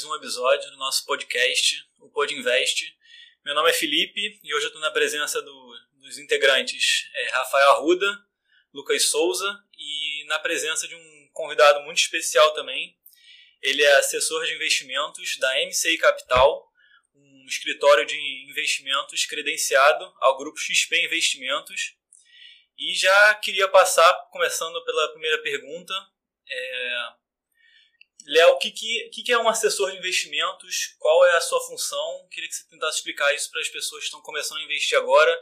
mais um episódio do nosso podcast, o Pod Invest. Meu nome é Felipe e hoje eu estou na presença do, dos integrantes é, Rafael Arruda, Lucas Souza e na presença de um convidado muito especial também. Ele é assessor de investimentos da MCI Capital, um escritório de investimentos credenciado ao grupo XP Investimentos. E já queria passar, começando pela primeira pergunta, é... Léo, o que, que, que é um assessor de investimentos? Qual é a sua função? Queria que você tentasse explicar isso para as pessoas que estão começando a investir agora,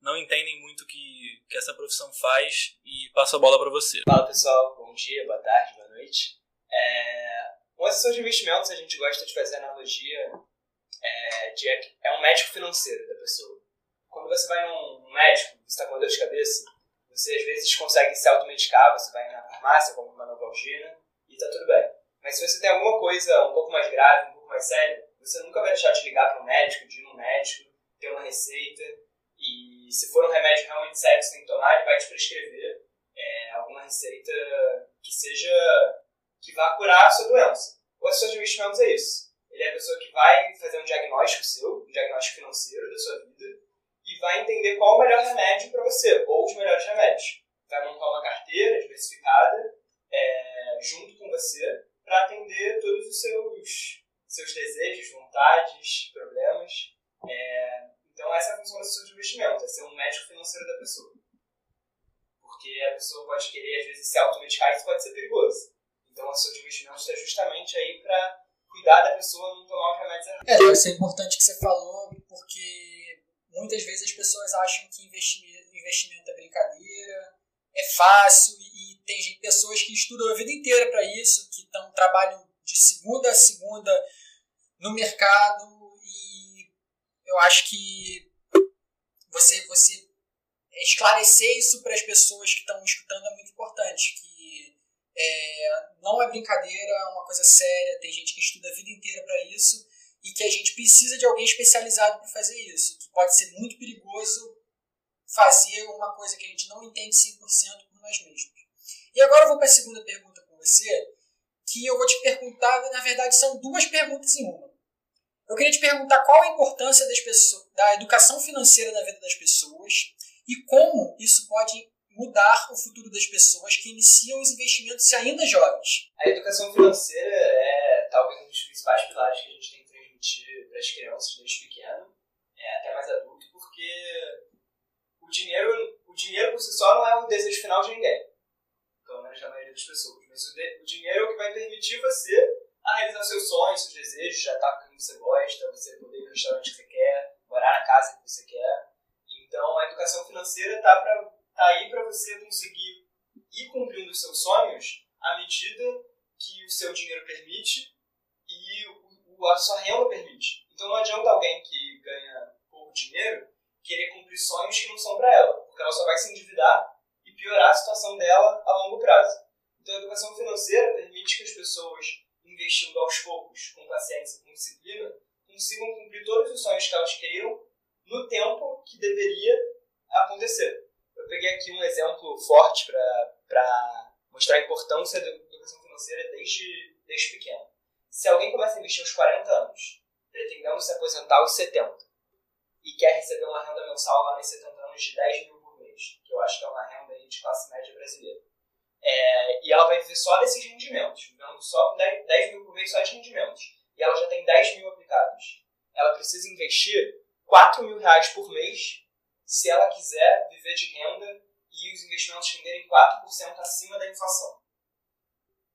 não entendem muito o que, que essa profissão faz e passo a bola para você. Fala pessoal, bom dia, boa tarde, boa noite. É... Um assessor de investimentos a gente gosta de fazer analogia é, de, é um médico financeiro da pessoa. Quando você vai num médico, você está com dor de cabeça, você às vezes consegue se automedicar, você vai na farmácia, compra uma Novalgina e tá tudo bem. Mas se você tem alguma coisa um pouco mais grave, um pouco mais séria, você nunca vai deixar de ligar para um médico, de ir no médico, ter uma receita e se for um remédio realmente sério que você tem que tomar, ele vai te prescrever é, alguma receita que seja que vá curar a sua doença. O assessor de investimentos é isso. Ele é a pessoa que vai fazer um diagnóstico seu, um diagnóstico financeiro da sua vida, e vai entender qual o melhor remédio para você, ou os melhores remédios. Vai montar uma carteira diversificada é, junto com você para atender todos os seus, seus desejos, vontades, problemas. É, então, essa é a função do assessor de investimento, é ser um médico financeiro da pessoa. Porque a pessoa pode querer, às vezes, se automedicar e isso pode ser perigoso. Então, o assessor de investimento está justamente aí para cuidar da pessoa não tomar os remédios errados. É, isso é importante que você falou, porque muitas vezes as pessoas acham que investimento, investimento é brincadeira, é fácil, e, tem gente, pessoas que estudam a vida inteira para isso, que tão, trabalham de segunda a segunda no mercado, e eu acho que você, você esclarecer isso para as pessoas que estão escutando é muito importante, que é, não é brincadeira, é uma coisa séria, tem gente que estuda a vida inteira para isso e que a gente precisa de alguém especializado para fazer isso, que pode ser muito perigoso fazer uma coisa que a gente não entende 100% por nós mesmos. E agora eu vou para a segunda pergunta com você, que eu vou te perguntar, na verdade são duas perguntas em uma. Eu queria te perguntar qual a importância pessoas, da educação financeira na vida das pessoas e como isso pode mudar o futuro das pessoas que iniciam os investimentos ainda jovens. A educação financeira é talvez um dos principais pilares que a gente tem que transmitir para as crianças desde pequeno, é, até mais adulto, porque o dinheiro, o dinheiro por si só não é o desejo final de ninguém, pelo menos da maioria das pessoas, mas o, de, o dinheiro é o que vai permitir você a realizar seus sonhos, seus desejos, já estar com o que você gosta, você poder ir no restaurante que você quer, morar na casa que você quer. Então a educação financeira está tá aí para você conseguir ir cumprindo os seus sonhos à medida que o seu dinheiro permite e o, a sua renda permite. Então não adianta alguém que ganha pouco dinheiro querer cumprir sonhos que não são para ela, porque ela só vai se endividar e piorar a situação dela a longo prazo. Então a educação financeira permite que as pessoas, investindo aos poucos, com paciência, com disciplina, consigam cumprir todos os sonhos que elas queiram no tempo que deveria acontecer eu peguei aqui um exemplo forte para mostrar a importância da educação financeira desde, desde pequeno. Se alguém começa a investir aos 40 anos, pretendendo se aposentar aos 70, e quer receber uma renda mensal lá nos 70 anos de 10 mil por mês, que eu acho que é uma renda de classe média brasileira, é, e ela vai viver só desses rendimentos, vivendo só 10, 10 mil por mês só de rendimentos, e ela já tem 10 mil aplicados. Ela precisa investir 4 mil reais por mês se ela quiser viver de renda e os investimentos renderem 4% acima da inflação.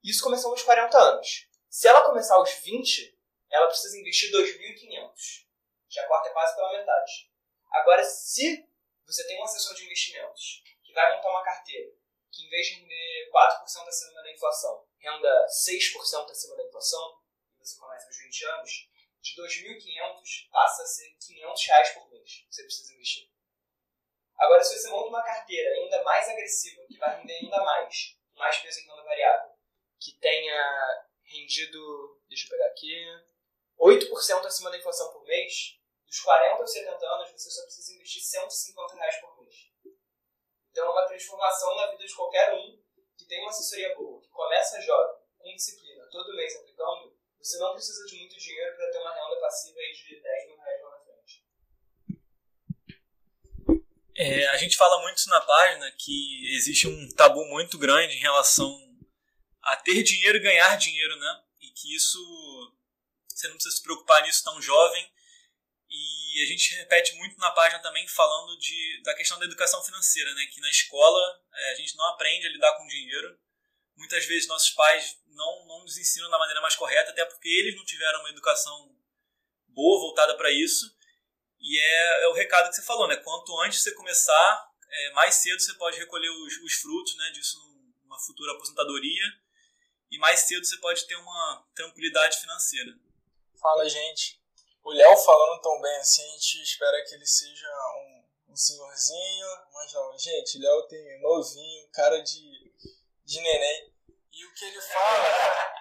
Isso começou aos 40 anos. Se ela começar aos 20, ela precisa investir 2.500. Já corta quase pela metade. Agora, se você tem um assessor de investimentos que vai montar uma carteira que, em vez de render 4% acima da inflação, renda 6% acima da inflação, você começa aos 20 anos, de 2.500 passa a ser 500 reais por mês que você precisa investir. Agora, se você monta uma carteira ainda mais agressiva, que vai render ainda mais, mais peso em renda variável, que tenha rendido, deixa eu pegar aqui, 8% acima da inflação por mês, dos 40 aos 70 anos, você só precisa investir 150 reais por mês. Então é uma transformação na vida de qualquer um que tem uma assessoria boa, que começa jovem, com disciplina, todo você não precisa de muito dinheiro para ter uma renda passiva aí de 10 mil reais lá na frente. É, a gente fala muito na página que existe um tabu muito grande em relação a ter dinheiro e ganhar dinheiro, né? E que isso você não precisa se preocupar nisso tão jovem. E a gente repete muito na página também falando de, da questão da educação financeira, né? Que na escola é, a gente não aprende a lidar com dinheiro. Muitas vezes nossos pais não, não nos ensinam da maneira mais correta, até porque eles não tiveram uma educação boa voltada para isso. E é, é, o recado que você falou, né? Quanto antes você começar, é, mais cedo você pode recolher os, os frutos né, disso numa futura aposentadoria e mais cedo você pode ter uma tranquilidade financeira. Fala, gente. O Léo falando tão bem assim, a gente espera que ele seja um, um senhorzinho, mas não, gente, Léo tem novinho, cara de, de neném. E o que ele fala,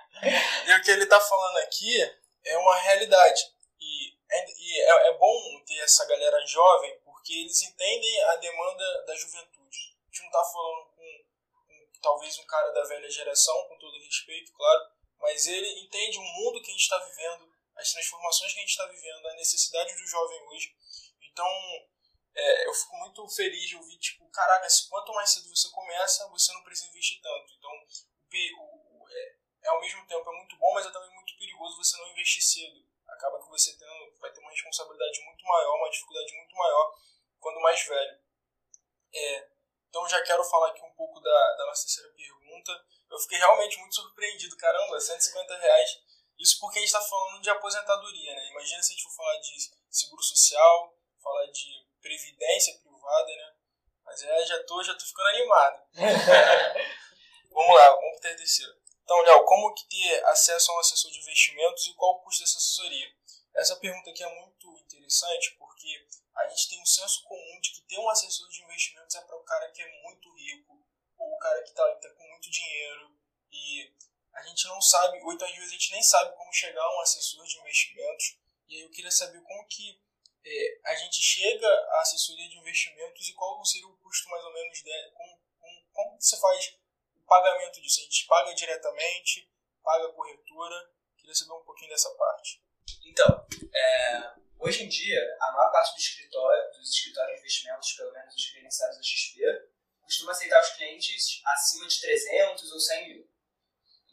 e o que ele tá falando aqui é uma realidade. E, é, e é, é bom ter essa galera jovem, porque eles entendem a demanda da juventude. A gente não tá falando com, talvez um cara da velha geração, com todo respeito, claro, mas ele entende o mundo que a gente está vivendo, as transformações que a gente está vivendo, a necessidade do jovem hoje. Então, é, eu fico muito feliz de ouvir, tipo, caraca, quanto mais cedo você começa, você não precisa investir tanto. Então, o, o, é, é, ao mesmo tempo é muito bom, mas é também muito perigoso você não investir cedo. Acaba que você vai ter uma responsabilidade muito maior, uma dificuldade muito maior quando mais velho. É, então, já quero falar aqui um pouco da, da nossa terceira pergunta. Eu fiquei realmente muito surpreendido, caramba, 150 reais isso porque a gente está falando de aposentadoria, né? Imagina se a gente for falar de seguro social, falar de previdência privada, né? Mas é, já tô, já tô ficando animado. vamos lá, vamos para a terceira. Então, Léo, como que ter acesso a um assessor de investimentos e qual o custo dessa assessoria? Essa pergunta aqui é muito interessante porque a gente tem um senso comum de que ter um assessor de investimentos é para o cara que é muito rico ou o cara que está tá com muito dinheiro e gente não sabe, ou então às vezes a gente nem sabe como chegar a um assessor de investimentos. E aí eu queria saber como que é, a gente chega à assessoria de investimentos e qual seria o custo mais ou menos dela, como, como, como você faz o pagamento disso? A gente paga diretamente, paga a corretora? Queria saber um pouquinho dessa parte. Então, é, hoje em dia, a maior parte do escritório, dos escritórios de investimentos, pelo menos os credenciados da XP, costuma aceitar os clientes acima de 300 ou 100 mil.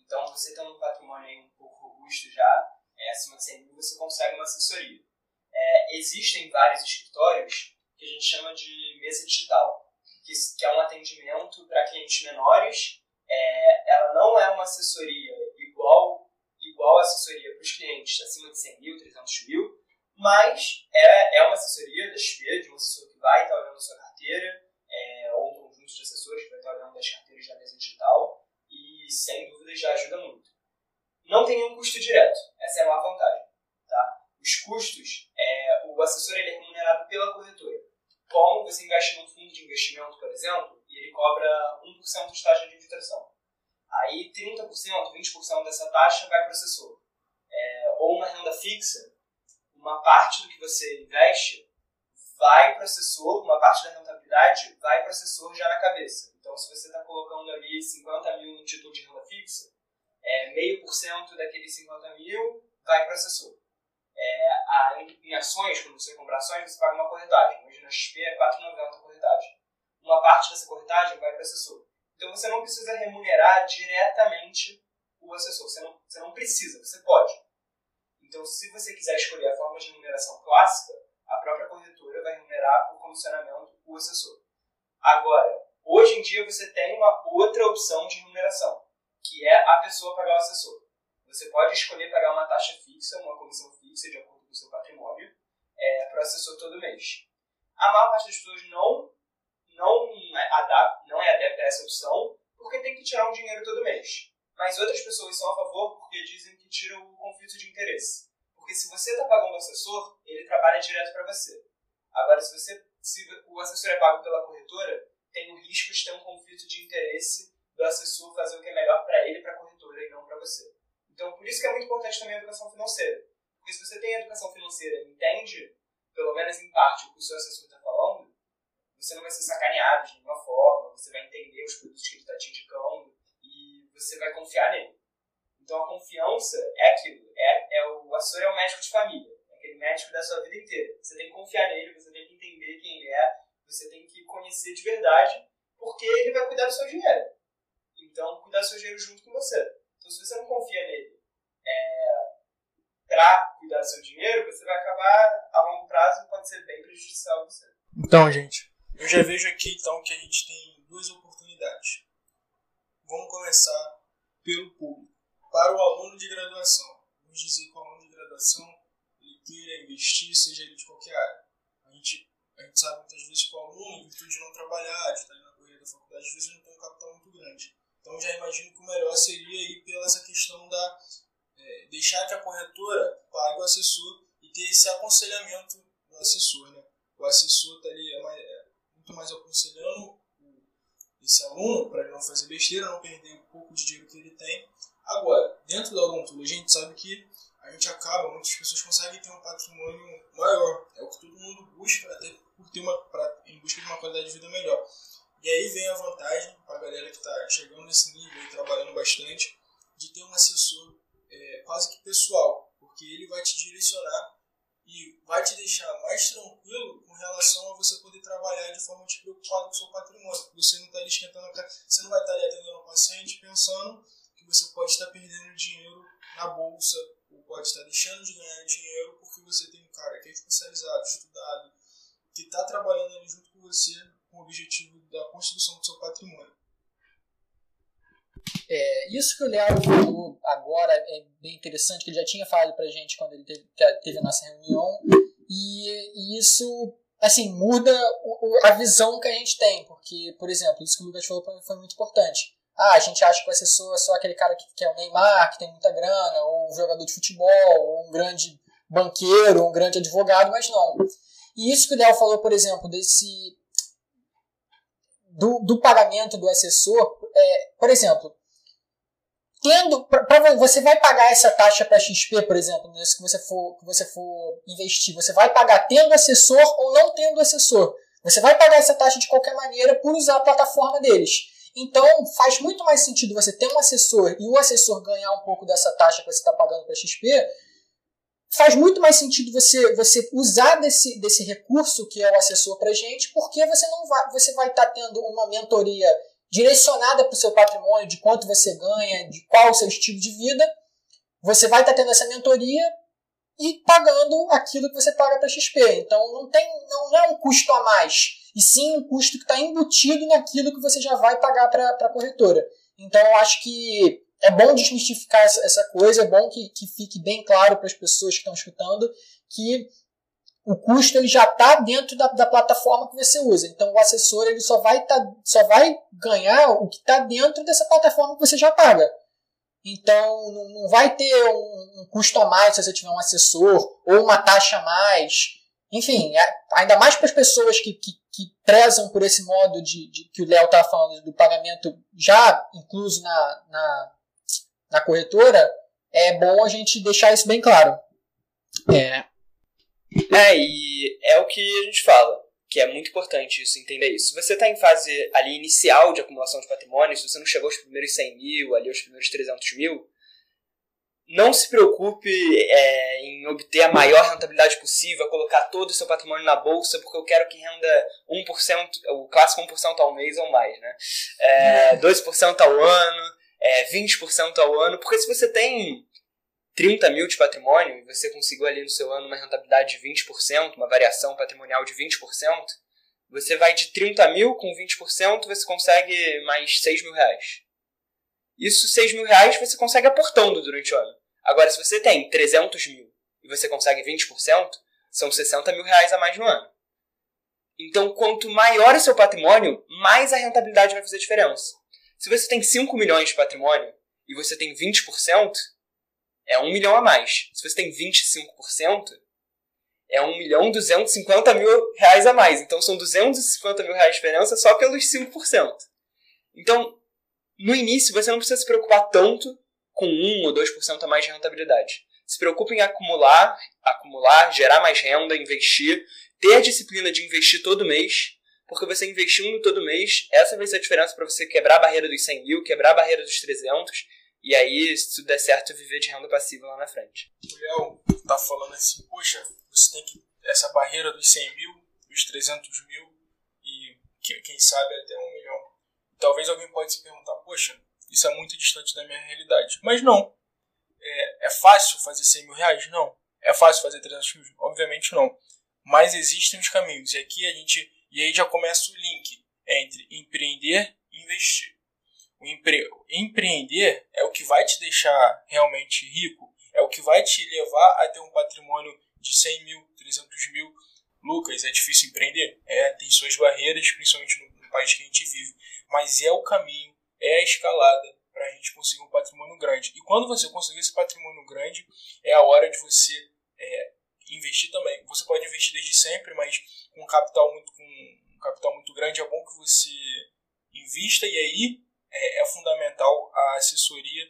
Então, você tem um patrimônio um pouco robusto já, é, acima de 100 mil, você consegue uma assessoria. É, existem vários escritórios que a gente chama de mesa digital, que, que é um atendimento para clientes menores. É, ela não é uma assessoria igual, igual assessoria para os clientes acima de 100 mil, 300 mil, mas é, é uma assessoria da XP, de um assessor que vai estar olhando a sua carteira, é, ou um conjunto de assessores que vai estar olhando as carteiras da mesa digital, e sem dúvida já ajuda muito. Não tem nenhum custo direto, essa é a maior vantagem. Tá? Os custos, é, o assessor ele é remunerado pela corretora. Como você investe num fundo de investimento, por exemplo, e ele cobra 1% de taxa de infiltração. Aí 30%, 20% dessa taxa vai para o assessor. É, ou uma renda fixa, uma parte do que você investe vai para o assessor, uma parte da rentabilidade vai para o assessor já na cabeça. Então, se você está colocando ali 50 mil no título de renda fixa, é, meio por cento daqueles 50 mil vai para o assessor. É, a, em ações, quando você compra ações, você paga uma corretagem. Hoje na XP é 4,90 a corretagem. Uma parte dessa corretagem vai para o assessor. Então você não precisa remunerar diretamente o assessor. Você não, você não precisa, você pode. Então, se você quiser escolher a forma de remuneração clássica, a própria corretora vai remunerar por comissionamento o assessor. Agora, hoje em dia você tem uma outra opção de remuneração, que é a pessoa pagar o assessor. Você pode escolher pagar uma taxa fixa, uma comissão fixa de acordo com o seu patrimônio, é, para o assessor todo mês. A maior parte das pessoas não, não, é adapta, não é adepta a essa opção, porque tem que tirar um dinheiro todo mês. Mas outras pessoas são a favor porque dizem que tira o conflito de interesse. Porque se você está pagando o assessor, ele trabalha direto para você. Agora, se, você, se o assessor é pago pela corretora, tem o risco de ter um conflito de interesse do assessor fazer o que é melhor para ele para a corretora e não para você. Então, por isso que é muito importante também a educação financeira. Porque se você tem a educação financeira e entende, pelo menos em parte, o que o seu assessor está falando, você não vai ser sacaneado de nenhuma forma, você vai entender os produtos que ele está te indicando e você vai confiar nele. Então a confiança é aquilo, é, é o assessor é o médico de família, é aquele médico da sua vida inteira. Você tem que confiar nele, você tem que entender quem ele é, você tem que conhecer de verdade, porque ele vai cuidar do seu dinheiro. Então, cuidar do seu dinheiro junto com você. Então, se você não confia nele é, para cuidar do seu dinheiro, você vai acabar, a longo prazo, pode ser bem prejudicial a você. Então, gente, eu já vejo aqui então que a gente tem duas oportunidades. Vamos começar pelo público. Para o aluno de graduação, vamos dizer que o aluno de graduação ele queira investir, seja ele de qualquer área. A gente, sabe muitas vezes que o aluno, em virtude de não trabalhar, de estar ali na corrida da faculdade, às vezes não tem um capital muito grande. Então já imagino que o melhor seria ir pela essa questão da é, deixar que a corretora pague o assessor e ter esse aconselhamento do assessor, né? O assessor está ali é mais, é, muito mais aconselhando esse aluno para ele não fazer besteira, não perder o pouco de dinheiro que ele tem. Agora, dentro da odontologia, a gente sabe que a gente acaba, muitas pessoas conseguem ter um patrimônio maior. É o que todo mundo busca, até por ter uma, pra, em busca de uma qualidade de vida melhor. E aí vem a vantagem para a galera que está chegando nesse nível e trabalhando bastante, de ter um assessor é, quase que pessoal, porque ele vai te direcionar e vai te deixar mais tranquilo com relação a você poder trabalhar de forma despreocupada com o seu patrimônio. Você não está ali esquentando a cara, você não vai estar ali atendendo o paciente pensando que você pode estar perdendo dinheiro na bolsa pode estar deixando de ganhar dinheiro porque você tem um cara que é especializado, estudado, que está trabalhando ali junto com você com o objetivo da construção do seu patrimônio. É, isso que o Léo falou agora é bem interessante, que ele já tinha falado pra gente quando ele teve, teve a nossa reunião, e, e isso, assim, muda o, a visão que a gente tem, porque, por exemplo, isso que o Lucas falou foi muito importante. Ah, a gente acha que o assessor é só aquele cara que, que é o Neymar, que tem muita grana, ou um jogador de futebol, ou um grande banqueiro, ou um grande advogado, mas não. E isso que o Léo falou, por exemplo, desse do, do pagamento do assessor, é, por exemplo, tendo pra, pra, você vai pagar essa taxa para XP, por exemplo, nisso que você for que você for investir, você vai pagar tendo assessor ou não tendo assessor. Você vai pagar essa taxa de qualquer maneira por usar a plataforma deles. Então, faz muito mais sentido você ter um assessor e o assessor ganhar um pouco dessa taxa que você está pagando para XP faz muito mais sentido você, você usar desse, desse recurso que é o assessor para gente, porque você não vai você vai estar tá tendo uma mentoria direcionada para o seu patrimônio, de quanto você ganha, de qual o seu estilo de vida. Você vai estar tá tendo essa mentoria e pagando aquilo que você paga para XP. Então não tem não é um custo a mais, e sim um custo que está embutido naquilo que você já vai pagar para a corretora. Então eu acho que é bom desmistificar essa, essa coisa, é bom que, que fique bem claro para as pessoas que estão escutando que o custo ele já está dentro da, da, plataforma que você usa. Então o assessor ele só vai, tá, só vai ganhar o que está dentro dessa plataforma que você já paga. Então não, vai ter um, custo a mais se você tiver um assessor ou uma taxa a mais. Enfim, é, ainda mais para as pessoas que, que, que, prezam por esse modo de, de que o Léo estava falando do pagamento já incluso na, na na corretora, é bom a gente deixar isso bem claro. É. É, e é o que a gente fala, que é muito importante isso, entender isso. Se você está em fase ali inicial de acumulação de patrimônio, se você não chegou aos primeiros 100 mil, ali aos primeiros 300 mil, não se preocupe é, em obter a maior rentabilidade possível, colocar todo o seu patrimônio na bolsa, porque eu quero que renda 1%, o clássico 1% ao mês ou mais, né? É, 2% ao ano é, 20% ao ano, porque se você tem 30 mil de patrimônio e você conseguiu ali no seu ano uma rentabilidade de 20%, uma variação patrimonial de 20%, você vai de 30 mil com 20%, você consegue mais 6 mil reais. Isso, 6 mil reais, você consegue aportando durante o ano. Agora, se você tem 300 mil e você consegue 20%, são 60 mil reais a mais no ano. Então, quanto maior o seu patrimônio, mais a rentabilidade vai fazer diferença. Se você tem 5 milhões de patrimônio e você tem 20%, é 1 milhão a mais. Se você tem 25%, é 1 milhão 250 mil reais a mais. Então são 250 mil reais de diferença só pelos 5%. Então, no início, você não precisa se preocupar tanto com 1 ou 2% a mais de rentabilidade. Se preocupe em acumular, acumular, gerar mais renda, investir, ter a disciplina de investir todo mês porque você investindo todo mês, essa vai ser a diferença para você quebrar a barreira dos 100 mil, quebrar a barreira dos 300 e aí, se tudo der certo, viver de renda passiva lá na frente. O Léo tá falando assim, poxa, você tem que essa barreira dos 100 mil, dos 300 mil e quem sabe até um milhão. Talvez alguém pode se perguntar, poxa, isso é muito distante da minha realidade. Mas não. É, é fácil fazer 100 mil reais? Não. É fácil fazer 300 mil? Obviamente não. Mas existem os caminhos. E aqui a gente. E aí já começa o link entre empreender e investir. Empre, empreender é o que vai te deixar realmente rico, é o que vai te levar a ter um patrimônio de 100 mil, 300 mil. Lucas, é difícil empreender? É, tem suas barreiras, principalmente no, no país que a gente vive. Mas é o caminho, é a escalada para a gente conseguir um patrimônio grande. E quando você conseguir esse patrimônio grande, é a hora de você é, investir também. Você pode investir desde sempre, mas com capital muito, com um capital muito grande é bom que você invista e aí é, é fundamental a assessoria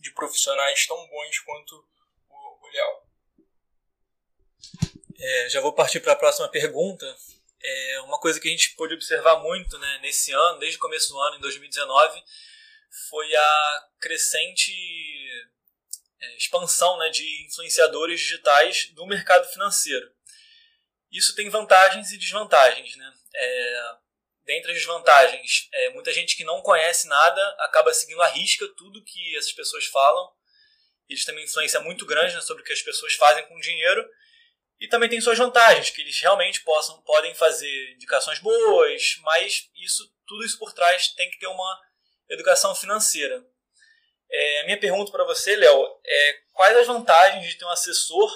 de profissionais tão bons quanto o, o Léo. É, já vou partir para a próxima pergunta. É uma coisa que a gente pôde observar muito né, nesse ano, desde o começo do ano, em 2019, foi a crescente é, expansão né, de influenciadores digitais no mercado financeiro. Isso tem vantagens e desvantagens. Né? É, dentre as desvantagens, é, muita gente que não conhece nada acaba seguindo a risca tudo que essas pessoas falam. Eles têm uma influência muito grande né, sobre o que as pessoas fazem com o dinheiro. E também tem suas vantagens, que eles realmente possam, podem fazer indicações boas, mas isso, tudo isso por trás tem que ter uma educação financeira. É, a minha pergunta para você, Léo, é quais as vantagens de ter um assessor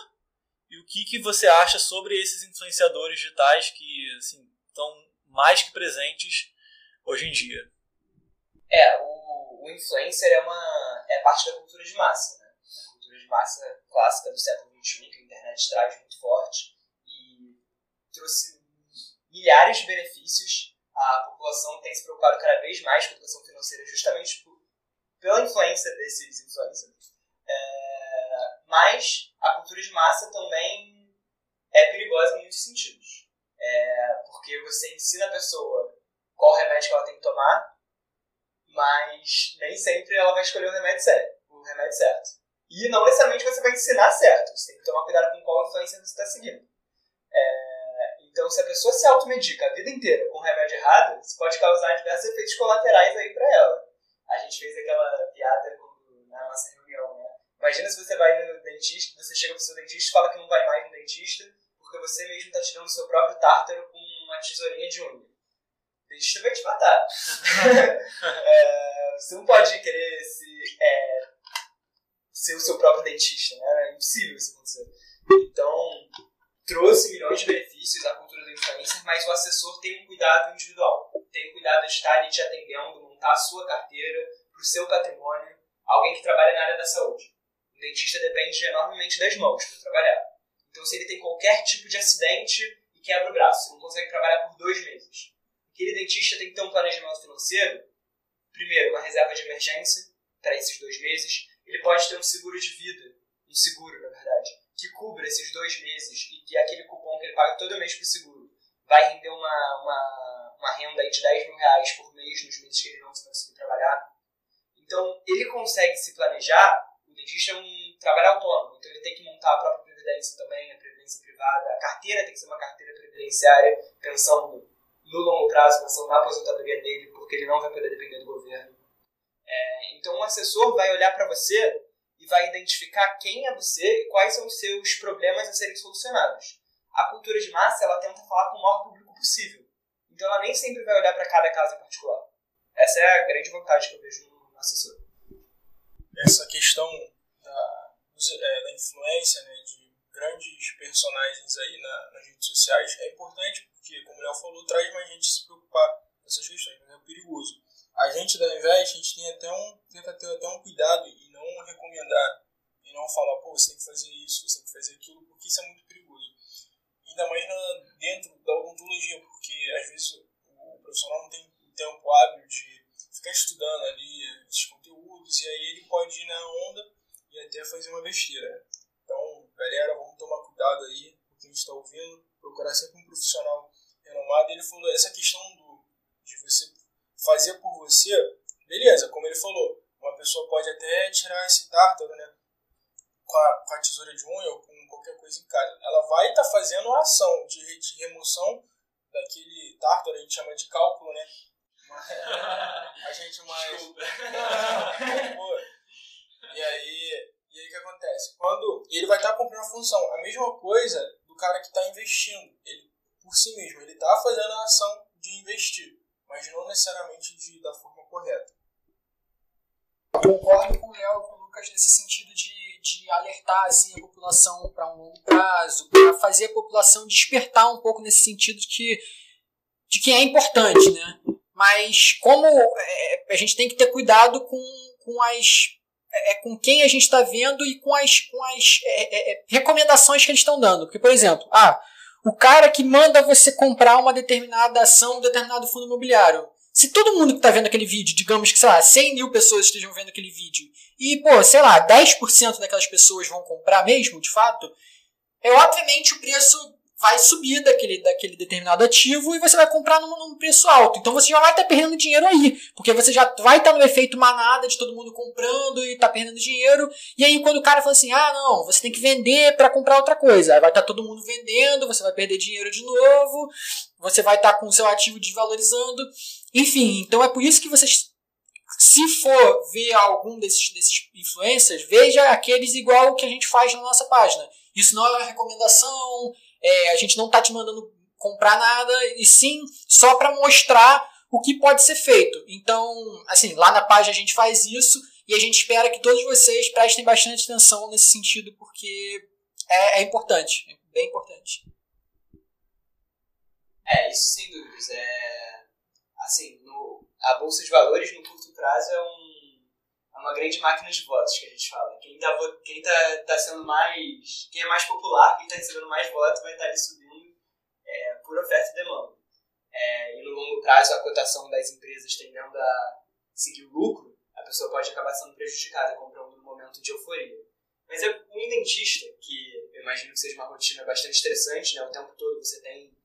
e o que, que você acha sobre esses influenciadores digitais que assim, estão mais que presentes hoje em dia? É, o, o influencer é, uma, é parte da cultura de massa. Né? A cultura de massa clássica do século XXI, que a internet traz muito forte e trouxe milhares de benefícios. A população tem se preocupado cada vez mais com a educação financeira justamente por pela influência desses influencers. É, mas a cultura de massa também é perigosa em muitos sentidos. É, porque você ensina a pessoa qual remédio que ela tem que tomar, mas nem sempre ela vai escolher o remédio certo. O remédio certo. E não necessariamente você vai ensinar certo. Você tem que tomar cuidado com qual influência você está seguindo. É, então, se a pessoa se automedica a vida inteira com o remédio errado, isso pode causar diversos efeitos colaterais aí para ela a gente fez aquela piada na nossa reunião, né? Imagina se você vai no dentista, você chega pro seu dentista fala que não vai mais no dentista porque você mesmo está tirando o seu próprio tártaro com uma tesourinha de unha. O dentista vai te matar. é, você não pode querer se, é, ser o seu próprio dentista, né? É impossível isso acontecer. Então, trouxe milhões de benefícios à cultura do influencer, mas o assessor tem um cuidado individual. Tem um cuidado de estar ali te atendendo, montar a sua carteira para o seu patrimônio. Alguém que trabalha na área da saúde. O dentista depende enormemente das mãos para trabalhar. Então, se ele tem qualquer tipo de acidente e quebra o braço, não consegue trabalhar por dois meses. Aquele dentista tem que ter um planejamento financeiro. Primeiro, uma reserva de emergência para esses dois meses. Ele pode ter um seguro de vida, um seguro, na verdade, que cubra esses dois meses e que aquele cupom que ele paga todo mês para o seguro vai render uma, uma, uma renda de 10 mil reais por mês nos meses que ele não conseguir trabalhar. Então, ele consegue se planejar. O dentista é um trabalho autônomo, então ele tem que montar a própria previdência também, a previdência privada. A carteira tem que ser uma carteira previdenciária, pensando no longo prazo, pensando na aposentadoria dele, porque ele não vai poder depender do governo. É, então, um assessor vai olhar para você e vai identificar quem é você e quais são os seus problemas a serem solucionados. A cultura de massa, ela tenta falar com o maior público possível. Então ela nem sempre vai olhar para cada caso em particular. Essa é a grande vantagem que eu vejo no assessor. Essa questão da, é, da influência né, de grandes personagens aí na, nas redes sociais é importante porque, como o Léo falou, traz mais gente se preocupar com essas questões, mas é perigoso. A gente da Invest, a gente tem até um, tenta ter até um cuidado e não recomendar e não falar, pô, você tem que fazer isso, você tem que fazer aquilo, porque isso é muito perigoso. Ainda mais na, dentro da odontologia, porque às vezes o profissional não tem tempo hábil de ficar estudando ali esses conteúdos e aí ele pode ir na onda e até fazer uma besteira. Galera, vamos tomar cuidado aí com quem está ouvindo, procurar sempre um profissional renomado. Ele falou essa questão do, de você fazer por você, beleza, como ele falou, uma pessoa pode até tirar esse tártaro, né? Com a, com a tesoura de unha ou com qualquer coisa em casa. Ela vai estar tá fazendo a ação de, de remoção daquele tártaro, a gente chama de cálculo, né? a gente mais. e aí, e que acontece? Quando ele vai estar tá cumprindo a função, a mesma coisa do cara que está investindo, ele por si mesmo, ele está fazendo a ação de investir, mas não necessariamente de, da forma correta. Concordo com o Léo com o Lucas nesse sentido de, de alertar assim, a população para um longo prazo, para fazer a população despertar um pouco nesse sentido de que, de que é importante, né? Mas como é, a gente tem que ter cuidado com, com as é, é com quem a gente está vendo e com as, com as é, é, é, recomendações que eles estão dando. Porque, por exemplo, ah, o cara que manda você comprar uma determinada ação, um determinado fundo imobiliário. Se todo mundo que está vendo aquele vídeo, digamos que, sei lá, 100 mil pessoas estejam vendo aquele vídeo, e, pô, sei lá, 10% daquelas pessoas vão comprar mesmo, de fato, é obviamente o preço vai subir daquele, daquele determinado ativo e você vai comprar num, num preço alto. Então você já vai estar tá perdendo dinheiro aí, porque você já vai estar tá no efeito manada de todo mundo comprando e tá perdendo dinheiro. E aí quando o cara fala assim, ah não, você tem que vender para comprar outra coisa, aí vai estar tá todo mundo vendendo, você vai perder dinheiro de novo, você vai estar tá com o seu ativo desvalorizando. Enfim, então é por isso que vocês se for ver algum desses, desses influencers, veja aqueles igual que a gente faz na nossa página. Isso não é uma recomendação, é, a gente não está te mandando comprar nada, e sim só para mostrar o que pode ser feito. Então, assim, lá na página a gente faz isso e a gente espera que todos vocês prestem bastante atenção nesse sentido, porque é, é importante, é bem importante. É, isso sem dúvidas. É, assim, no, a Bolsa de Valores no curto prazo é um uma grande máquina de votos que a gente fala. Quem tá, quem tá, tá sendo mais. Quem é mais popular, quem tá recebendo mais votos, vai estar tá ali subindo é, por oferta e demanda. É, e no longo prazo, a cotação das empresas tendendo a seguir o lucro, a pessoa pode acabar sendo prejudicada comprando no momento de euforia. Mas é um dentista, que eu imagino que seja uma rotina bastante estressante, né? O tempo todo você tem,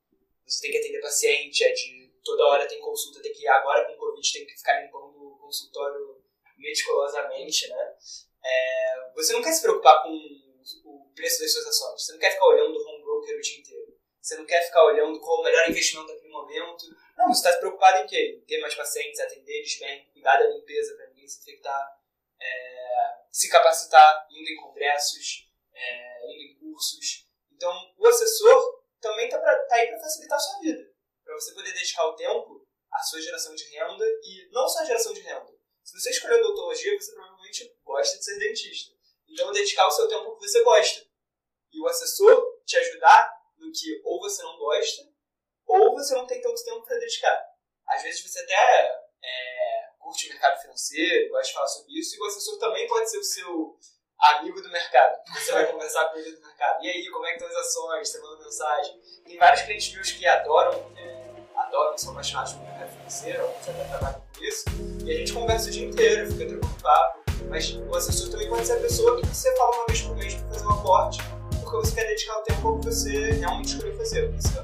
você tem que atender paciente, é de toda hora tem consulta, tem que ir agora com o Covid, tem que ficar limpando o consultório meticulosamente, né? É, você não quer se preocupar com o preço das suas ações. Você não quer ficar olhando o home broker o dia inteiro. Você não quer ficar olhando qual o melhor investimento naquele momento. Não, você está preocupado em quê? Em ter mais pacientes, atender eles bem, cuidar da limpeza para ninguém se infectar, é, se capacitar indo em congressos, é, indo em cursos. Então, o assessor também está tá aí para facilitar a sua vida. Para você poder dedicar o tempo à sua geração de renda e não só a geração de renda, se você escolheu odontologia, você provavelmente gosta de ser dentista. Então, dedicar o seu tempo ao que você gosta. E o assessor te ajudar no que ou você não gosta, ou você não tem tanto tempo para dedicar. Às vezes você até é, curte o mercado financeiro, gosta de falar sobre isso, e o assessor também pode ser o seu amigo do mercado. Você vai conversar com ele do mercado. E aí, como é que estão as ações? Você manda mensagem. Tem vários clientes meus que adoram, é, adoram, são apaixonados pelo mercado financeiro, você até trabalha com isso. E a gente conversa o dia inteiro, fica tranquilo papo. Mas o assessor também pode ser a pessoa que você fala uma vez por mês para fazer um aporte, porque você quer dedicar o tempo que você realmente escolheu fazer. Você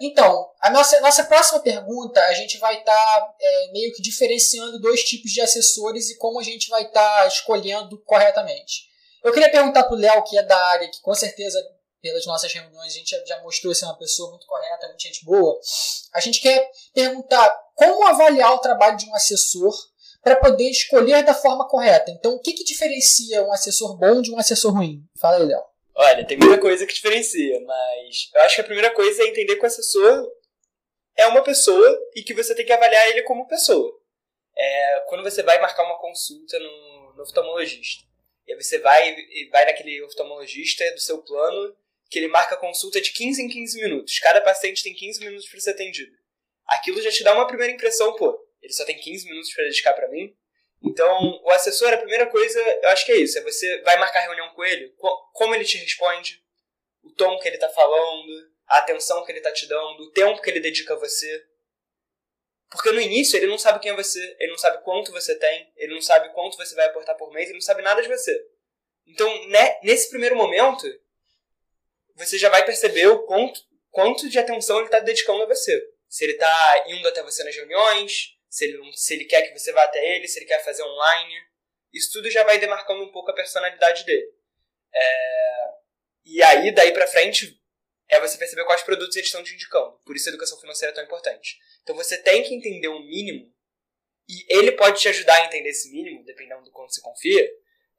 Então, a nossa, nossa próxima pergunta, a gente vai estar tá, é, meio que diferenciando dois tipos de assessores e como a gente vai estar tá escolhendo corretamente. Eu queria perguntar para o Léo, que é da área, que com certeza, pelas nossas reuniões, a gente já, mostrou ser uma pessoa muito correta, muito gente boa. A gente quer perguntar como avaliar o trabalho de um assessor para poder escolher da forma correta. Então, o que, que diferencia um assessor bom de um assessor ruim? Fala aí, Léo. Olha, tem muita coisa que diferencia, mas eu acho que a primeira coisa é entender que o assessor é uma pessoa e que você tem que avaliar ele como pessoa. É, quando você vai marcar uma consulta no, no oftalmologista, e aí você vai, vai naquele oftalmologista do seu plano, que ele marca consulta de 15 em 15 minutos. Cada paciente tem 15 minutos para ser atendido. Aquilo já te dá uma primeira impressão, pô, ele só tem 15 minutos para dedicar para mim. Então, o assessor, a primeira coisa, eu acho que é isso. É você vai marcar reunião com ele, como ele te responde, o tom que ele tá falando, a atenção que ele tá te dando, o tempo que ele dedica a você. Porque no início ele não sabe quem é você, ele não sabe quanto você tem, ele não sabe quanto você vai aportar por mês, ele não sabe nada de você. Então, né, nesse primeiro momento, você já vai perceber o quanto, quanto de atenção ele está dedicando a você. Se ele está indo até você nas reuniões, se ele, se ele quer que você vá até ele, se ele quer fazer online. Isso tudo já vai demarcando um pouco a personalidade dele. É... E aí, daí pra frente, é você perceber quais produtos eles estão te indicando. Por isso a educação financeira é tão importante. Então você tem que entender o mínimo, e ele pode te ajudar a entender esse mínimo, dependendo do quanto você confia,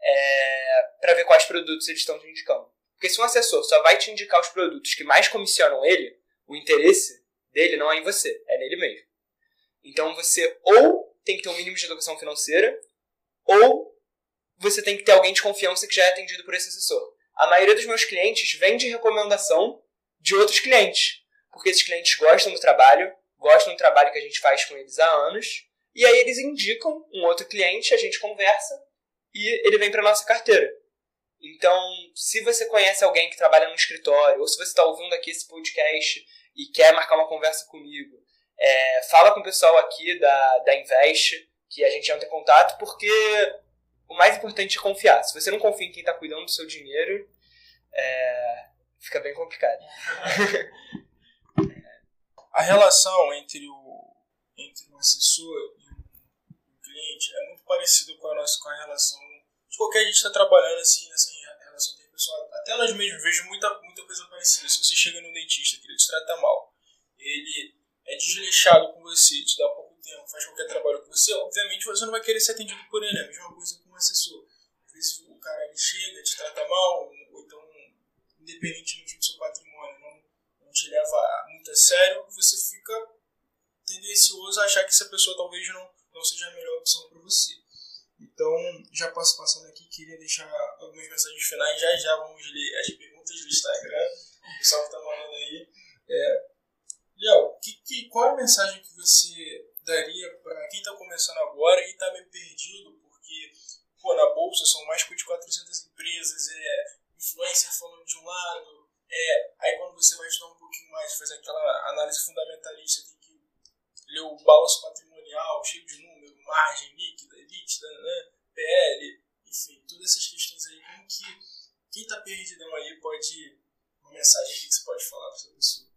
é... para ver quais produtos eles estão te indicando. Porque se um assessor só vai te indicar os produtos que mais comissionam ele, o interesse dele não é em você, é nele mesmo. Então você ou tem que ter um mínimo de educação financeira, ou você tem que ter alguém de confiança que já é atendido por esse assessor. A maioria dos meus clientes vem de recomendação de outros clientes, porque esses clientes gostam do trabalho, gostam do trabalho que a gente faz com eles há anos, e aí eles indicam um outro cliente, a gente conversa e ele vem para nossa carteira. Então, se você conhece alguém que trabalha no escritório, ou se você está ouvindo aqui esse podcast e quer marcar uma conversa comigo, é, fala com o pessoal aqui da, da Invest, que a gente entra em contato, porque o mais importante é confiar. Se você não confia em quem está cuidando do seu dinheiro, é, fica bem complicado. a relação entre o, entre o assessor e o cliente é muito parecida com a nossa com a relação de qualquer gente está trabalhando assim, assim, relação interpessoal. Até nós mesmos vejo muita, muita coisa parecida. Se você chega no dentista que ele te trata mal, ele é desleixado com você, te dá pouco tempo, faz qualquer trabalho com você, obviamente você não vai querer ser atendido por ele. É a mesma coisa com um assessor. Às vezes o cara ele chega, te trata mal, ou então, independentemente do seu patrimônio, não, não te leva muito a sério, você fica tendencioso a achar que essa pessoa talvez não, não seja a melhor opção para você. Então, já passo passando aqui, queria deixar algumas mensagens finais. Já já vamos ler as perguntas do Instagram. O pessoal que tá mandando aí. É, Léo, que, que, qual é a mensagem que você daria para quem está começando agora e está meio perdido? Porque, pô, na bolsa são mais de 400 empresas, é influencer falando de um lado, é, aí quando você vai estudar um pouquinho mais, fazer aquela análise fundamentalista, tem que ler o balanço patrimonial, cheio de número, margem líquida, líquida, né, PL, enfim, todas essas questões aí, como que quem está perdidão aí pode, uma mensagem que você pode falar para essa pessoa?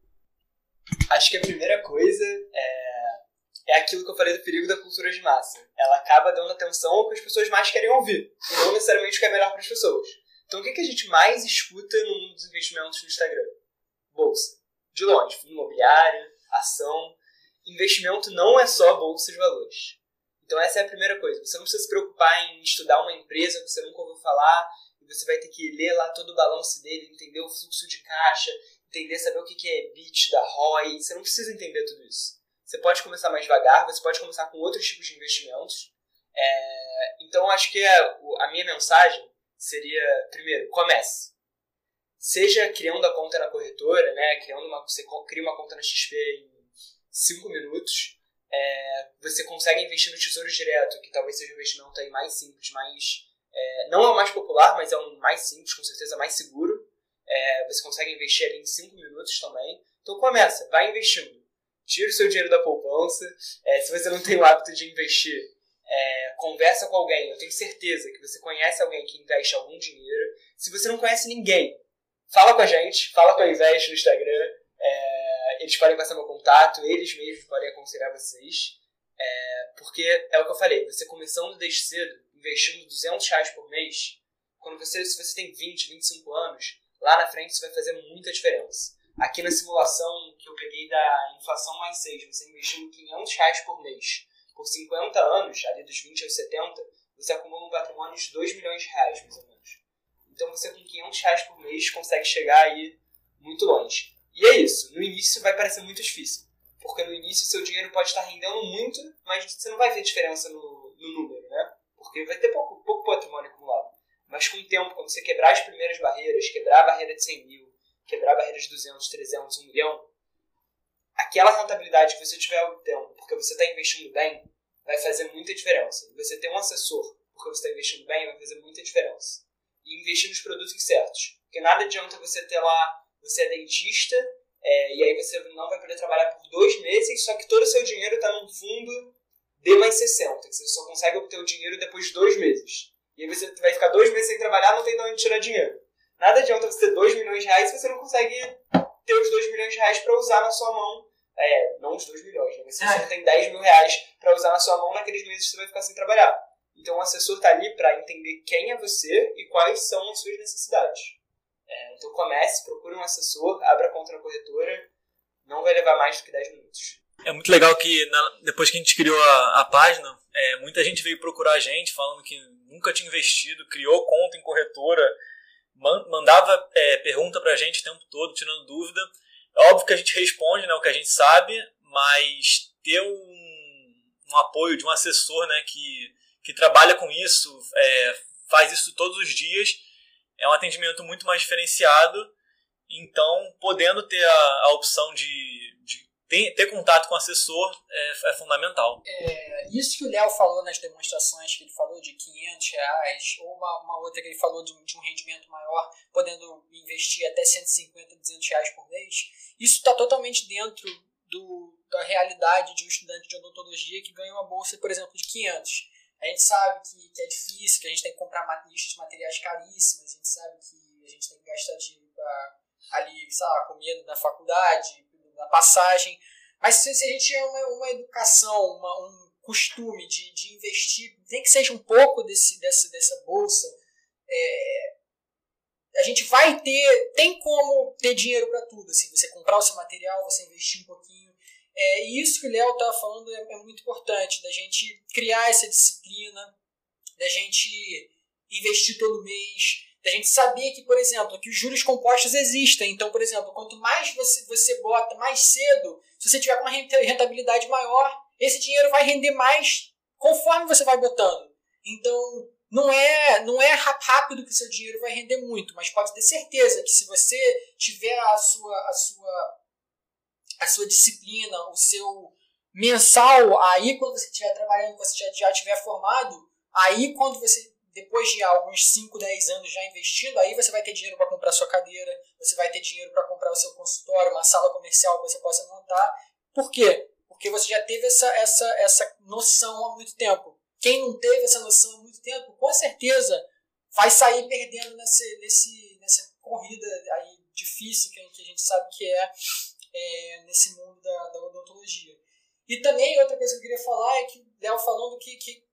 Acho que a primeira coisa é, é aquilo que eu falei do perigo da cultura de massa. Ela acaba dando atenção ao que as pessoas mais querem ouvir, e não necessariamente o que é melhor para as pessoas. Então, o que, que a gente mais escuta no mundo dos investimentos no Instagram? Bolsa. De longe, imobiliário, ação. Investimento não é só bolsa de valores. Então, essa é a primeira coisa. Você não precisa se preocupar em estudar uma empresa que você nunca ouviu falar, e você vai ter que ler lá todo o balanço dele, entender o fluxo de caixa, entender, saber o que é bit da ROI. Você não precisa entender tudo isso. Você pode começar mais devagar, você pode começar com outros tipos de investimentos. É, então, acho que a, a minha mensagem seria, primeiro, comece. Seja criando a conta na corretora, né, criando uma, você cria uma conta na XP em 5 minutos, é, você consegue investir no Tesouro Direto, que talvez seja o investimento aí mais simples, mais... É, não é o mais popular, mas é o mais simples, com certeza mais seguro. É, você consegue investir ali em 5 minutos também. Então começa, vai investindo. Tira o seu dinheiro da poupança. É, se você não tem o hábito de investir, é, conversa com alguém. Eu tenho certeza que você conhece alguém que investe algum dinheiro. Se você não conhece ninguém, fala com a gente, fala com a Invest no Instagram. É, eles podem passar meu contato, eles mesmos podem aconselhar vocês. É, porque é o que eu falei, você começando desde cedo, investindo 200 reais por mês, quando você, se você tem 20, 25 anos, lá na frente isso vai fazer muita diferença. Aqui na simulação que eu peguei da inflação mais 6, você investiu 500 reais por mês. Por 50 anos, ali dos 20 aos 70, você acumula um patrimônio de 2 milhões de reais, mais ou menos. Então você com 500 reais por mês consegue chegar aí muito longe. E é isso, no início vai parecer muito difícil. Porque no início seu dinheiro pode estar rendendo muito, mas você não vai ver diferença no, no número, né? Porque vai ter pouco, pouco patrimônio acumulado. Mas com o tempo, quando você quebrar as primeiras barreiras, quebrar a barreira de 100 mil, quebrar a barreira de 200, 300, 1 milhão, aquela rentabilidade que você tiver obtendo, porque você está investindo bem, vai fazer muita diferença. Você ter um assessor, porque você está investindo bem, vai fazer muita diferença. E investir nos produtos certos. Porque nada adianta você ter lá, você é dentista, é, e aí você não vai poder trabalhar por dois meses, só que todo o seu dinheiro está num fundo D mais 60, que você só consegue obter o dinheiro depois de dois meses. E aí você vai ficar dois meses sem trabalhar, não tem de onde tirar dinheiro. Nada adianta você ter 2 milhões de reais se você não consegue ter os 2 milhões de reais para usar na sua mão. É, não os 2 milhões, né? Você não tem 10 mil reais para usar na sua mão naqueles meses que você vai ficar sem trabalhar. Então o assessor está ali para entender quem é você e quais são as suas necessidades. É, então comece, procure um assessor, abra conta na corretora, não vai levar mais do que 10 minutos. É muito legal que na, depois que a gente criou a, a página, é, muita gente veio procurar a gente falando que nunca tinha investido, criou conta em corretora, mandava é, pergunta pra gente o tempo todo, tirando dúvida. É óbvio que a gente responde né, o que a gente sabe, mas ter um, um apoio de um assessor né, que, que trabalha com isso, é, faz isso todos os dias, é um atendimento muito mais diferenciado. Então, podendo ter a, a opção de, de ter, contato com o assessor é, é fundamental. É, isso que o Léo falou nas demonstrações, que ele falou de 500 reais, ou uma, uma outra que ele falou de, de, um rendimento maior, podendo investir até 150, 200 reais por mês, isso está totalmente dentro do, da realidade de um estudante de odontologia que ganha uma bolsa, por exemplo, de 500. A gente sabe que, que é difícil, que a gente tem que comprar listas de materiais caríssimos, a gente sabe que a gente tem que gastar dinheiro para ali, sei lá, comendo na faculdade, na passagem. Mas se, a gente tiver uma, uma educação, uma, um costume de, de investir, nem que seja um pouco desse, dessa, dessa bolsa, é, a gente vai ter, tem como ter dinheiro para tudo, assim, você comprar o seu material, você investir um pouquinho. É, e isso que o Léo estava falando é, é, muito importante, da gente criar essa disciplina, da gente investir todo mês, da gente saber que, por exemplo, que os juros compostos existem. Então, por exemplo, quanto mais você, você bota mais cedo, se você tiver uma rentabilidade maior, esse dinheiro vai render mais conforme você vai botando. Então, não é, não é rápido que seu dinheiro vai render muito, mas pode ter certeza que se você tiver a sua, a sua, a sua disciplina, o seu mensal, aí quando você estiver trabalhando, você já, já estiver formado, aí quando você depois de alguns 5, 10 anos já investindo, aí você vai ter dinheiro para comprar sua cadeira, você vai ter dinheiro para comprar o seu consultório, uma sala comercial que você possa montar. Por quê? Porque você já teve essa, essa, essa noção há muito tempo. Quem não teve essa noção há muito tempo, com certeza vai sair perdendo nesse, nesse, nessa corrida aí difícil que a gente sabe que é, é nesse mundo da, da odontologia. E também outra coisa que eu queria falar é que o Léo falando que, que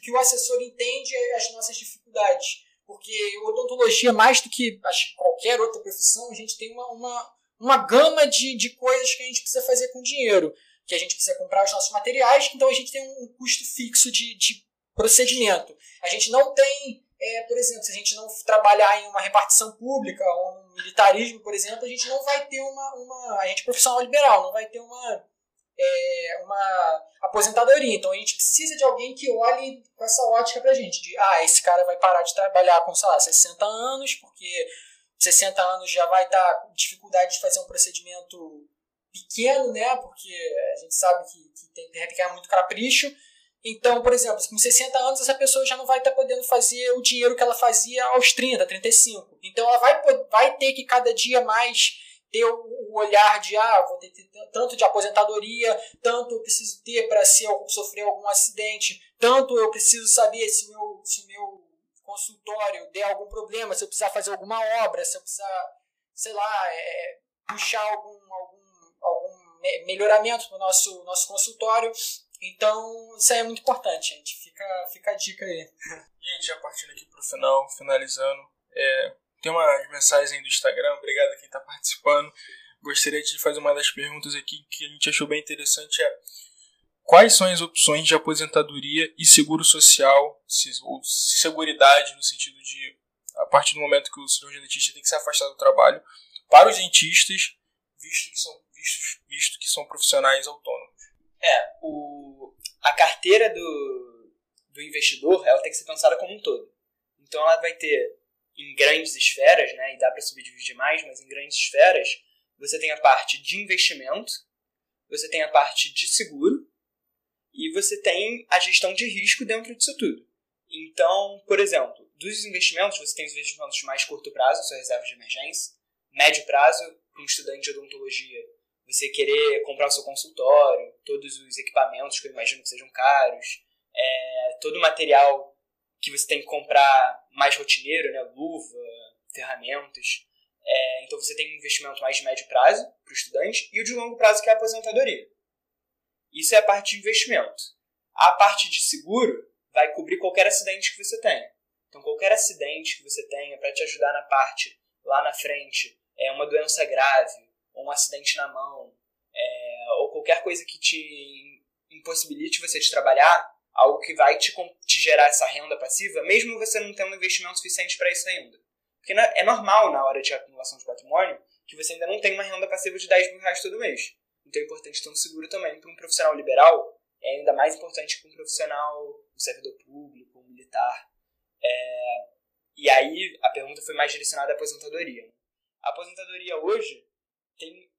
que o assessor entende as nossas dificuldades. Porque odontologia, mais do que acho, qualquer outra profissão, a gente tem uma, uma, uma gama de, de coisas que a gente precisa fazer com dinheiro. Que a gente precisa comprar os nossos materiais, então a gente tem um custo fixo de, de procedimento. A gente não tem, é, por exemplo, se a gente não trabalhar em uma repartição pública ou um militarismo, por exemplo, a gente não vai ter uma. uma a gente é profissional liberal, não vai ter uma é, uma aposentadoria. Então a gente precisa de alguém que olhe com essa ótica pra gente, de ah, esse cara vai parar de trabalhar com, sei lá, 60 anos, porque 60 anos já vai estar tá com dificuldade de fazer um procedimento pequeno, né? Porque a gente sabe que, que tem que requer muito capricho. Então, por exemplo, com 60 anos, essa pessoa já não vai estar tá podendo fazer o dinheiro que ela fazia aos 30, 35. Então, ela vai, vai ter que cada dia mais ter o olhar de ah, vou ter tanto de aposentadoria, tanto eu preciso ter para se eu sofrer algum acidente, tanto eu preciso saber se meu se meu consultório der algum problema, se eu precisar fazer alguma obra, se eu precisar, sei lá, é, puxar algum algum algum melhoramento no nosso nosso consultório. Então, isso aí é muito importante, gente. Fica, fica a dica aí. Gente, já partindo aqui pro final, finalizando, é, tem umas mensagens do Instagram, obrigado a quem está participando. Gostaria de fazer uma das perguntas aqui que a gente achou bem interessante é quais são as opções de aposentadoria e seguro social, ou seguridade no sentido de a partir do momento que o cirurgião dentista tem que se afastar do trabalho para os dentistas, visto que são vistos, visto que são profissionais autônomos. É, o, a carteira do, do investidor ela tem que ser pensada como um todo. Então ela vai ter em grandes esferas, né, e dá para subdividir mais, mas em grandes esferas, você tem a parte de investimento, você tem a parte de seguro e você tem a gestão de risco dentro disso tudo. Então, por exemplo, dos investimentos, você tem os investimentos de mais curto prazo, sua reserva de emergência, médio prazo, um estudante de odontologia, você querer comprar o seu consultório, todos os equipamentos que eu imagino que sejam caros, é, todo o material que você tem que comprar mais rotineiro, né, luva, ferramentas. É, então você tem um investimento mais de médio prazo para o estudante e o de longo prazo que é a aposentadoria. Isso é a parte de investimento. A parte de seguro vai cobrir qualquer acidente que você tenha. Então qualquer acidente que você tenha para te ajudar na parte lá na frente, é uma doença grave, ou um acidente na mão, é, ou qualquer coisa que te impossibilite você de trabalhar, algo que vai te, te gerar essa renda passiva, mesmo você não tendo investimento suficiente para isso ainda. Porque é normal na hora de acumulação de patrimônio que você ainda não tem uma renda passiva de 10 mil reais todo mês. Então é importante ter um seguro também. Para um profissional liberal, é ainda mais importante que um profissional, um servidor público, um militar. É... E aí a pergunta foi mais direcionada à aposentadoria. A aposentadoria hoje tem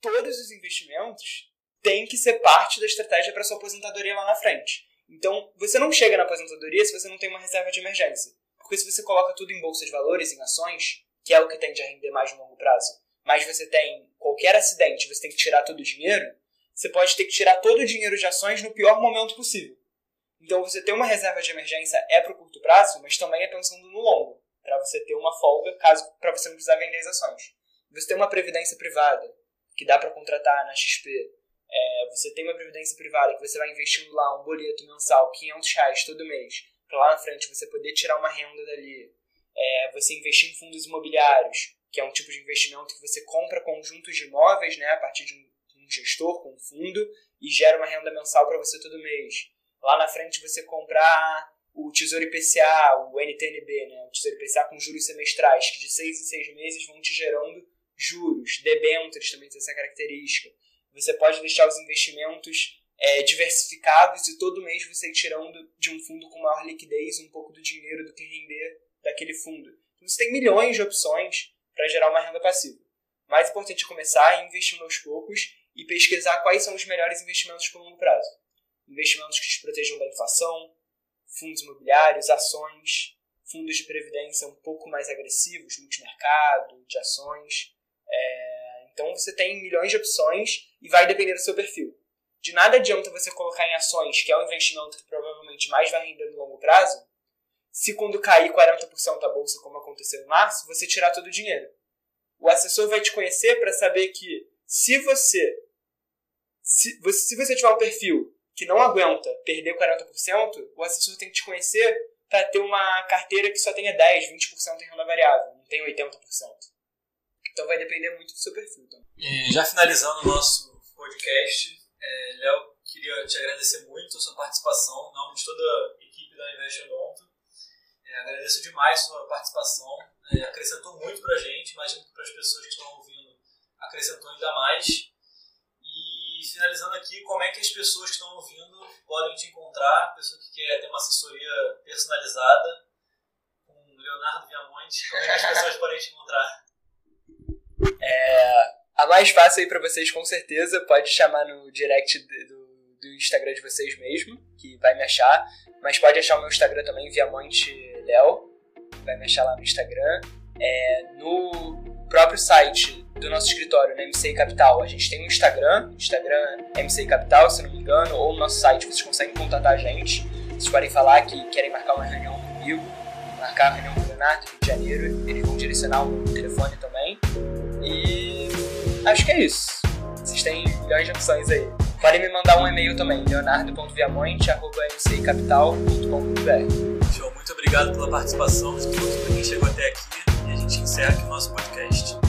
todos os investimentos tem que ser parte da estratégia para sua aposentadoria lá na frente. Então, você não chega na aposentadoria se você não tem uma reserva de emergência. Porque se você coloca tudo em bolsa de valores, em ações, que é o que tende a render mais no longo prazo, mas você tem qualquer acidente, você tem que tirar todo o dinheiro, você pode ter que tirar todo o dinheiro de ações no pior momento possível. Então, você ter uma reserva de emergência é para o curto prazo, mas também é pensando no longo, para você ter uma folga caso para você não precisar vender as ações. Você tem uma previdência privada, que dá para contratar na XP. É, você tem uma previdência privada que você vai investindo lá um boleto mensal, 500 reais todo mês, para lá na frente você poder tirar uma renda dali. É, você investir em fundos imobiliários, que é um tipo de investimento que você compra conjuntos de imóveis né, a partir de um, um gestor com um fundo e gera uma renda mensal para você todo mês. Lá na frente você comprar o Tesouro IPCA, o NTNB, né, o Tesouro IPCA com juros semestrais, que de seis em seis meses vão te gerando juros. Debêntures também tem essa característica. Você pode deixar os investimentos é, diversificados e todo mês você ir tirando de um fundo com maior liquidez um pouco do dinheiro do que render daquele fundo. Então você tem milhões de opções para gerar uma renda passiva. O mais importante é começar a investir aos poucos e pesquisar quais são os melhores investimentos por longo prazo. Investimentos que te protejam da inflação, fundos imobiliários, ações, fundos de previdência um pouco mais agressivos, multimercado, de ações. É, então você tem milhões de opções e vai depender do seu perfil. De nada adianta você colocar em ações, que é um investimento que provavelmente mais vai render no longo prazo, se quando cair 40% da bolsa, como aconteceu em março, você tirar todo o dinheiro. O assessor vai te conhecer para saber que se você se, você se você tiver um perfil que não aguenta perder 40%, o assessor tem que te conhecer para ter uma carteira que só tenha 10, 20% em renda variável, não tem 80%. Então vai depender muito do seu perfil. Então. E já finalizando o nosso podcast, é, Léo, queria te agradecer muito a sua participação, em nome de toda a equipe da Invest Odonto. É, agradeço demais a sua participação, é, acrescentou muito para a gente, imagino que para as pessoas que estão ouvindo acrescentou ainda mais. E finalizando aqui, como é que as pessoas que estão ouvindo podem te encontrar, pessoa que quer ter uma assessoria personalizada com Leonardo Viamonte, como é que as pessoas podem te encontrar? É, a mais fácil aí para vocês, com certeza, pode chamar no direct do, do Instagram de vocês mesmo, que vai me achar. Mas pode achar o meu Instagram também, Viamonte Léo. Vai me achar lá no Instagram. É, no próprio site do nosso escritório, na MCI Capital, a gente tem um Instagram, Instagram MCI Capital, se não me engano, ou no nosso site vocês conseguem contatar a gente. Vocês podem falar que querem marcar uma reunião comigo, marcar uma reunião com o Leonardo, Rio de Janeiro, eles vão direcionar o telefone também. E acho que é isso. Vocês têm milhões de opções aí. Podem me mandar um e-mail também, leonardo.viamonte.mcicapital.com.br Show, muito obrigado pela particição de todos, quem chegou até aqui. E a gente encerra aqui o nosso podcast.